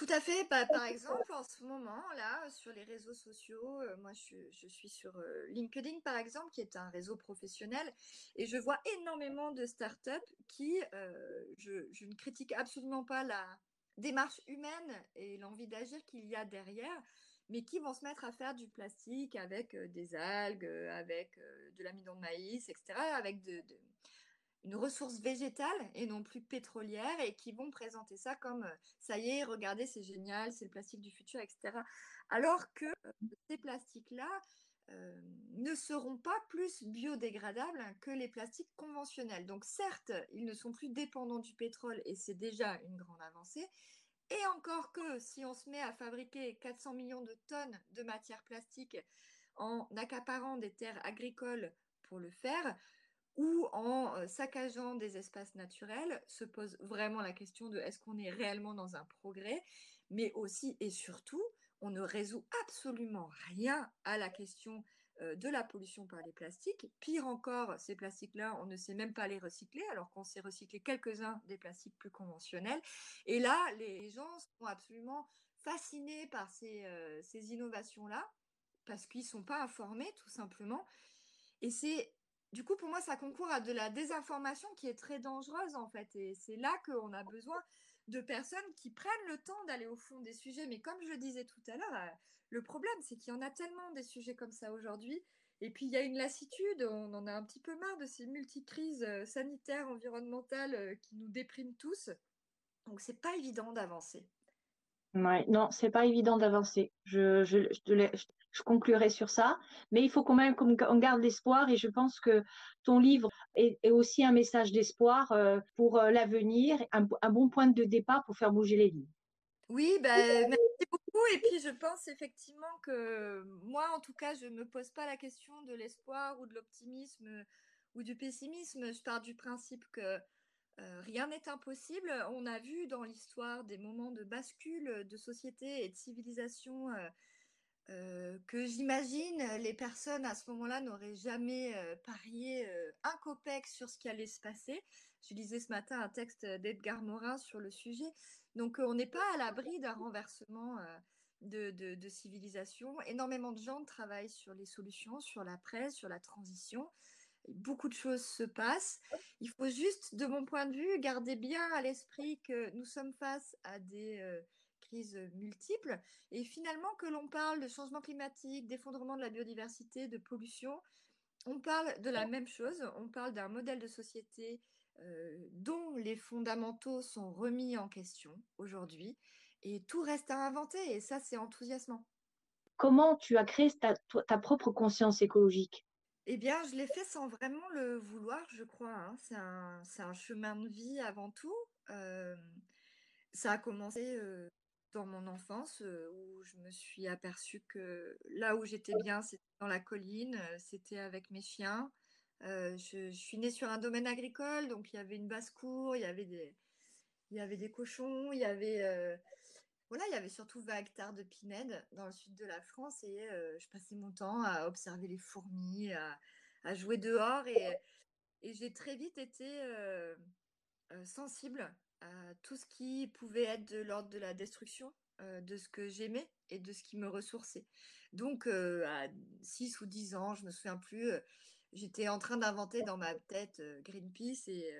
Speaker 3: Tout à fait. Bah, par exemple, en ce moment, là, sur les réseaux sociaux, euh, moi, je, suis sur euh, LinkedIn, par exemple, qui est un réseau professionnel, et je vois énormément de startups qui, euh, je, ne critique absolument pas la démarche humaine et l'envie d'agir qu'il y a derrière, mais qui vont se mettre à faire du plastique avec des algues, avec de l'amidon de maïs, etc., avec de une ressource végétale et non plus pétrolière et qui vont présenter ça comme euh, ça y est, regardez, c'est génial, c'est le plastique du futur, etc. Alors que euh, ces plastiques-là euh, ne seront pas plus biodégradables que les plastiques conventionnels. Donc certes, ils ne sont plus dépendants du pétrole et c'est déjà une grande avancée. Et encore que si on se met à fabriquer 400 millions de tonnes de matière plastique en accaparant des terres agricoles pour le faire, ou en saccageant des espaces naturels, se pose vraiment la question de est-ce qu'on est réellement dans un progrès, mais aussi et surtout, on ne résout absolument rien à la question de la pollution par les plastiques. Pire encore, ces plastiques-là, on ne sait même pas les recycler, alors qu'on sait recycler quelques-uns des plastiques plus conventionnels. Et là, les gens sont absolument fascinés par ces, ces innovations-là, parce qu'ils ne sont pas informés, tout simplement. Et c'est du coup, pour moi, ça concourt à de la désinformation qui est très dangereuse, en fait. Et c'est là qu'on a besoin de personnes qui prennent le temps d'aller au fond des sujets. Mais comme je disais tout à l'heure, euh, le problème, c'est qu'il y en a tellement des sujets comme ça aujourd'hui. Et puis, il y a une lassitude, on en a un petit peu marre de ces multicrises euh, sanitaires, environnementales euh, qui nous dépriment tous. Donc, c'est pas évident d'avancer.
Speaker 4: Ouais, non, c'est pas évident d'avancer. Je, je, je, conclurai sur ça, mais il faut quand même qu'on garde l'espoir et je pense que ton livre est, aussi un message d'espoir euh, pour euh, l'avenir, un, bon point de départ pour faire bouger les lignes.
Speaker 3: Oui, ben, merci beaucoup. Et puis je pense effectivement que moi, en tout cas, je ne me pose pas la question de l'espoir ou de l'optimisme ou du pessimisme. Je pars du principe que euh, rien n'est impossible. On a vu dans l'histoire des moments de bascule de société et de civilisation euh, euh, que j'imagine les personnes à ce moment-là n'auraient jamais parié un copec sur ce qui allait se passer. Je lisais ce matin un texte d'Edgar Morin sur le sujet. Donc on n'est pas à l'abri d'un renversement de, de, civilisation. Énormément de gens travaillent sur les solutions, sur la presse, sur la transition. Beaucoup de choses se passent. Il faut juste, de mon point de vue, garder bien à l'esprit que nous sommes face à des euh, crises multiples et finalement que l'on parle de changement climatique, d'effondrement de la biodiversité, de pollution, on parle de la même chose. On parle d'un modèle de société euh, dont les fondamentaux sont remis en question aujourd'hui et tout reste à inventer et ça c'est enthousiasmant.
Speaker 4: Comment tu as créé ta, ta propre conscience écologique?
Speaker 3: Eh bien, je l'ai fait sans vraiment le vouloir, je crois. Hein. C'est un, chemin de vie avant tout. Ça a commencé dans mon enfance où je me suis aperçue que là où j'étais bien, c'était dans la colline, c'était avec mes chiens. Je, suis née sur un domaine agricole, donc il y avait une basse-cour, il y avait des cochons, il y avait voilà, il y avait surtout 20 hectares de pinèdes dans le sud de la France et euh, je passais mon temps à observer les fourmis, à, jouer dehors et, j'ai très vite été euh, euh, sensible à tout ce qui pouvait être de l'ordre de la destruction de ce que j'aimais et de ce qui me ressourçait. Donc à 6 ou 10 ans, je me souviens plus, j'étais en train d'inventer dans ma tête Greenpeace et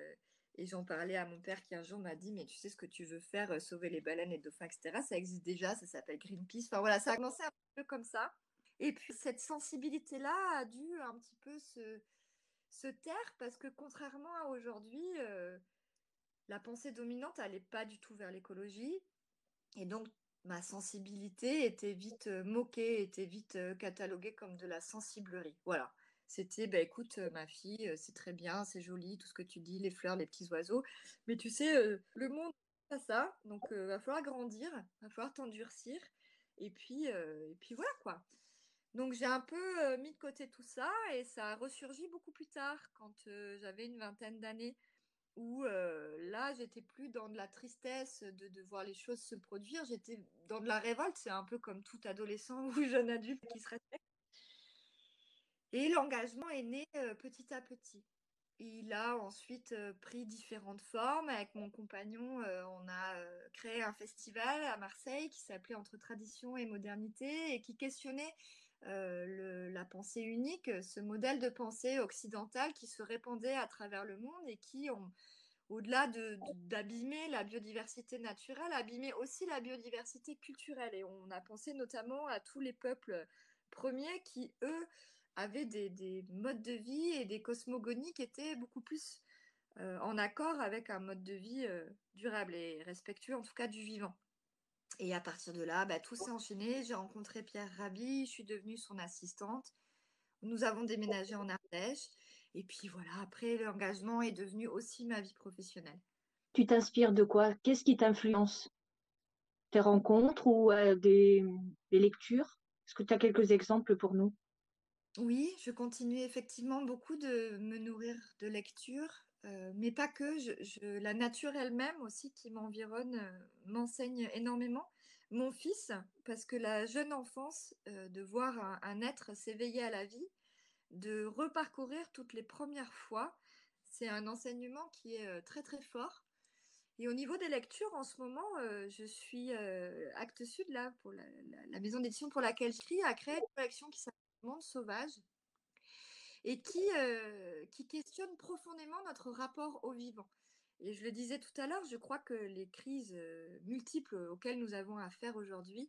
Speaker 3: et j'en parlais à mon père qui un jour m'a dit, mais tu sais ce que tu veux faire, euh, sauver les baleines et les dauphins, etc. Ça existe déjà, ça s'appelle Greenpeace. Enfin voilà, ça a commencé un peu comme ça. Et puis cette sensibilité-là a dû un petit peu se, se taire parce que contrairement à aujourd'hui, euh, la pensée dominante n'allait pas du tout vers l'écologie. Et donc ma sensibilité était vite euh, moquée, était vite cataloguée comme de la sensiblerie. Voilà. C'était, bah, écoute, ma fille, c'est très bien, c'est joli, tout ce que tu dis, les fleurs, les petits oiseaux. Mais tu sais, le monde, pas ça. Donc, il va falloir grandir, va falloir t'endurcir. Et puis, et puis voilà, quoi. Donc, j'ai un peu mis de côté tout ça et ça a ressurgi beaucoup plus tard, quand j'avais une vingtaine d'années où là, j'étais plus dans de la tristesse de, de, voir les choses se produire, j'étais dans de la révolte, c'est un peu comme tout adolescent ou jeune adulte qui se respecte. Et l'engagement est né euh, petit à petit. Il a ensuite euh, pris différentes formes. Avec mon compagnon, euh, on a créé un festival à Marseille qui s'appelait Entre tradition et modernité et qui questionnait la pensée unique, ce modèle de pensée occidentale qui se répandait à travers le monde et qui, au-delà d'abîmer la biodiversité naturelle, abîmait aussi la biodiversité culturelle. Et on a pensé notamment à tous les peuples premiers qui, eux, avaient des, modes de vie et des cosmogonies qui étaient beaucoup plus euh, en accord avec un mode de vie euh, durable et respectueux en tout cas du vivant. Et à partir de là, bah, tout s'est enchaîné. J'ai rencontré Pierre Rabhi, je suis devenue son assistante. Nous avons déménagé en Ardèche. Et puis voilà, après, l'engagement est devenu aussi ma vie professionnelle.
Speaker 4: Tu t'inspires de quoi? Qu'est-ce qui t'influence? Tes rencontres ou euh, des, des lectures? Est-ce que tu as quelques exemples pour nous?
Speaker 3: Oui, je continue effectivement beaucoup de me nourrir de lecture, euh, mais pas que. La nature elle-même aussi qui m'environne euh, m'enseigne énormément. Mon fils, parce que la jeune enfance, euh, de voir un, être s'éveiller à la vie, de reparcourir toutes les premières fois, c'est un enseignement qui est très très fort. Et au niveau des lectures, en ce moment, je suis Actes Sud, là, pour la, la maison d'édition pour laquelle j'écris, a créé une collection qui s'appelle monde sauvage et qui, euh, qui questionne profondément notre rapport au vivant. Et je le disais tout à l'heure, je crois que les crises euh, multiples auxquelles nous avons affaire aujourd'hui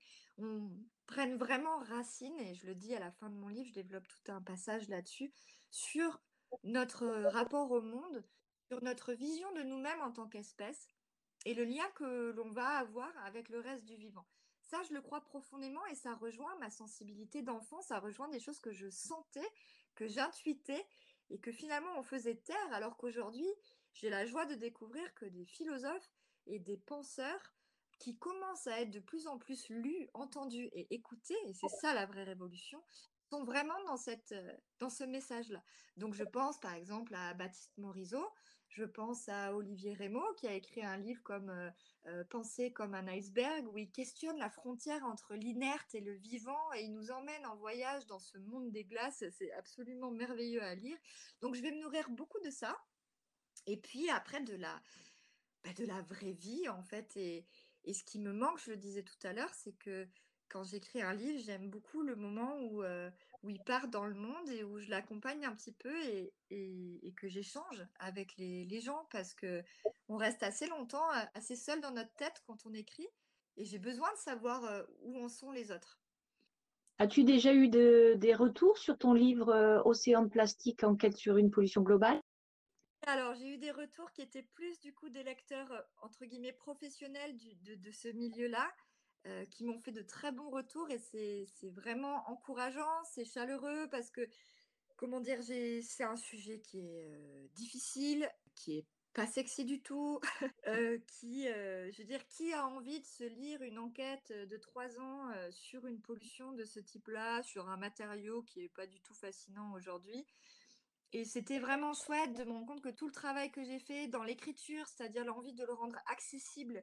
Speaker 3: prennent vraiment racine, et je le dis à la fin de mon livre, je développe tout un passage là-dessus, sur notre rapport au monde, sur notre vision de nous-mêmes en tant qu'espèce, et le lien que l'on va avoir avec le reste du vivant. Ça, je le crois profondément et ça rejoint ma sensibilité d'enfant, ça rejoint des choses que je sentais, que j'intuitais et que finalement on faisait taire alors qu'aujourd'hui, j'ai la joie de découvrir que des philosophes et des penseurs qui commencent à être de plus en plus lus, entendus et écoutés, et c'est ça la vraie révolution, sont vraiment dans, cette, dans ce message-là. Donc je pense par exemple à Baptiste Morisot, je pense à Olivier Rémaud qui a écrit un livre comme euh, euh, Penser comme un iceberg où il questionne la frontière entre l'inerte et le vivant et il nous emmène en voyage dans ce monde des glaces. C'est absolument merveilleux à lire. Donc je vais me nourrir beaucoup de ça. Et puis après de la, bah, de la vraie vie en fait. Et, et ce qui me manque, je le disais tout à l'heure, c'est que quand j'écris un livre, j'aime beaucoup le moment où, où il part dans le monde et où je l'accompagne un petit peu et, et, que j'échange avec les, les, gens parce que on reste assez longtemps assez seul dans notre tête quand on écrit et j'ai besoin de savoir où en sont les autres.
Speaker 4: As-tu déjà eu de, des retours sur ton livre Océan de plastique, enquête sur une pollution globale?
Speaker 3: Alors, j'ai eu des retours qui étaient plus du coup des lecteurs entre guillemets professionnels du, de, de, ce milieu-là, euh, qui m'ont fait de très bons retours et c'est vraiment encourageant, c'est chaleureux parce que, comment dire, c'est un sujet qui est euh, difficile, qui est pas sexy du tout, euh, qui, je veux dire, qui a envie de se lire une enquête de trois ans sur une pollution de ce type-là, sur un matériau qui est pas du tout fascinant aujourd'hui. Et c'était vraiment chouette de me rendre compte que tout le travail que j'ai fait dans l'écriture, c'est-à-dire l'envie de le rendre accessible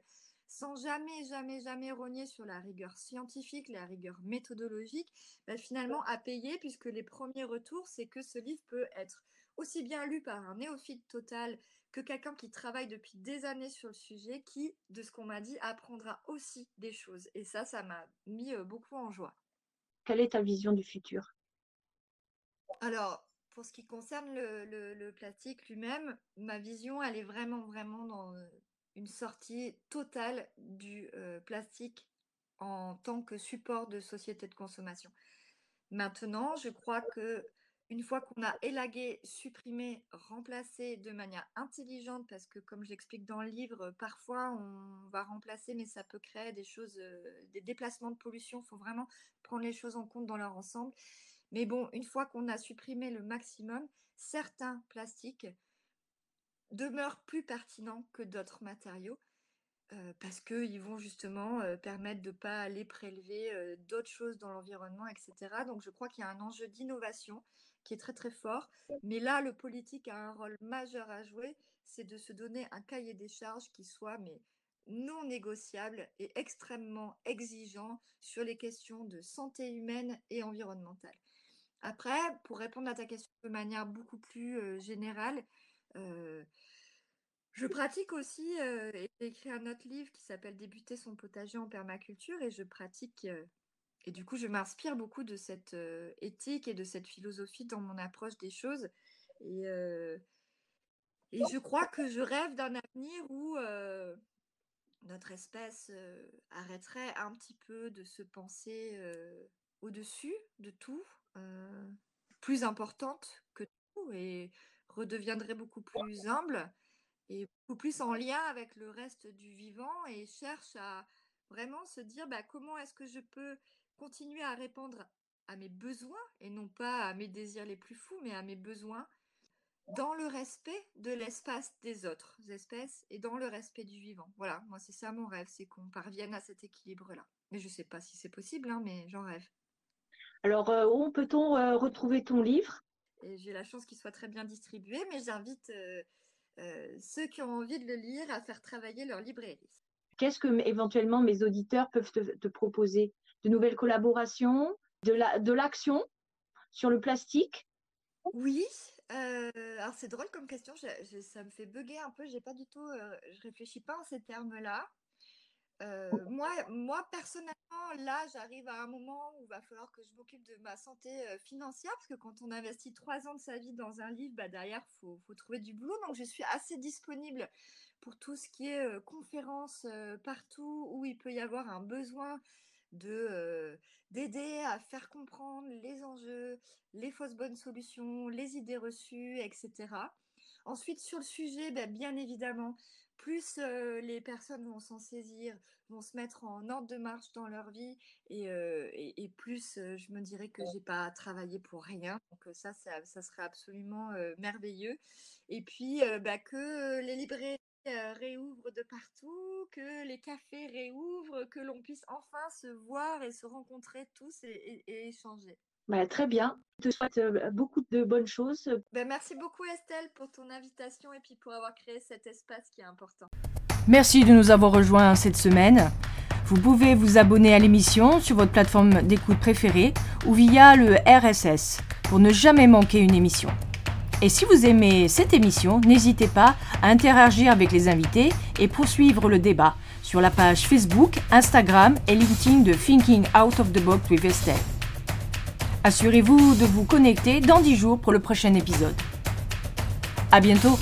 Speaker 3: sans jamais, jamais, jamais rogner sur la rigueur scientifique, la rigueur méthodologique, bah, finalement à payer puisque les premiers retours, c'est que ce livre peut être aussi bien lu par un néophyte total que quelqu'un qui travaille depuis des années sur le sujet, qui, de ce qu'on m'a dit, apprendra aussi des choses. Et ça, ça m'a mis euh, beaucoup en joie.
Speaker 4: Quelle est ta vision du futur?
Speaker 3: Alors, pour ce qui concerne le, le plastique lui-même, ma vision, elle est vraiment, vraiment dans euh, une sortie totale du euh, plastique en tant que support de société de consommation. Maintenant, je crois que une fois qu'on a élagué, supprimé, remplacé de manière intelligente, parce que comme j'explique dans le livre, parfois on va remplacer, mais ça peut créer des choses, euh, des déplacements de pollution. Il faut vraiment prendre les choses en compte dans leur ensemble. Mais bon, une fois qu'on a supprimé le maximum, certains plastiques demeurent plus pertinents que d'autres matériaux euh, parce qu'ils vont justement euh, permettre de ne pas aller prélever euh, d'autres choses dans l'environnement, etc. Donc je crois qu'il y a un enjeu d'innovation qui est très très fort. Mais là, le politique a un rôle majeur à jouer, c'est de se donner un cahier des charges qui soit mais non négociable et extrêmement exigeant sur les questions de santé humaine et environnementale. Après, pour répondre à ta question de manière beaucoup plus générale, je pratique aussi, j'ai écrit un autre livre qui s'appelle Débuter son potager en permaculture et je pratique, et du coup je m'inspire beaucoup de cette éthique et de cette philosophie dans mon approche des choses. Et, et je crois que je rêve d'un avenir où notre espèce arrêterait un petit peu de se penser au-dessus de tout, plus importante que tout et redeviendrait beaucoup plus humble et beaucoup plus en lien avec le reste du vivant et cherche à vraiment se dire bah, comment est-ce que je peux continuer à répondre à mes besoins et non pas à mes désirs les plus fous, mais à mes besoins dans le respect de l'espace des autres espèces et dans le respect du vivant. Voilà, moi c'est ça mon rêve, c'est qu'on parvienne à cet équilibre-là. Mais je ne sais pas si c'est possible, hein, mais j'en rêve.
Speaker 4: Alors, euh, où peut-on euh, retrouver ton livre?
Speaker 3: J'ai la chance qu'il soit très bien distribué, mais j'invite euh, euh, ceux qui ont envie de le lire à faire travailler leur librairie.
Speaker 4: Qu'est-ce que éventuellement mes auditeurs peuvent te, proposer? De nouvelles collaborations? De l'action? La, sur le plastique?
Speaker 3: Oui. Euh, alors c'est drôle comme question, ça me fait bugger un peu, j'ai pas du tout, euh, je réfléchis pas en ces termes-là. Euh, moi, moi, personnellement, là, j'arrive à un moment où il va falloir que je m'occupe de ma santé euh, financière, parce que quand on investit trois ans de sa vie dans un livre, bah, derrière, il faut, faut, trouver du boulot. Donc, je suis assez disponible pour tout ce qui est euh, conférences partout où il peut y avoir un besoin de d'aider à faire comprendre les enjeux, les fausses bonnes solutions, les idées reçues, etc. Ensuite, sur le sujet, bah, bien évidemment, plus les personnes vont s'en saisir, vont se mettre en ordre de marche dans leur vie, et, plus je me dirais que j'ai pas travaillé pour rien. Donc ça, ça, serait absolument merveilleux. Et puis bah, que les librairies réouvrent de partout, que les cafés réouvrent, que l'on puisse enfin se voir et se rencontrer tous et échanger.
Speaker 4: Bah, très bien. Je te souhaite euh, beaucoup de bonnes choses.
Speaker 3: Ben, merci beaucoup Estelle pour ton invitation et puis pour avoir créé cet espace qui est important.
Speaker 2: Merci de nous avoir rejoints cette semaine. Vous pouvez vous abonner à l'émission sur votre plateforme d'écoute préférée ou via le RSS pour ne jamais manquer une émission. Et si vous aimez cette émission, n'hésitez pas à interagir avec les invités et poursuivre le débat sur la page Facebook, Instagram et LinkedIn de Thinking Out of the Box with Estelle. Assurez-vous de vous connecter dans 10 jours pour le prochain épisode. À bientôt!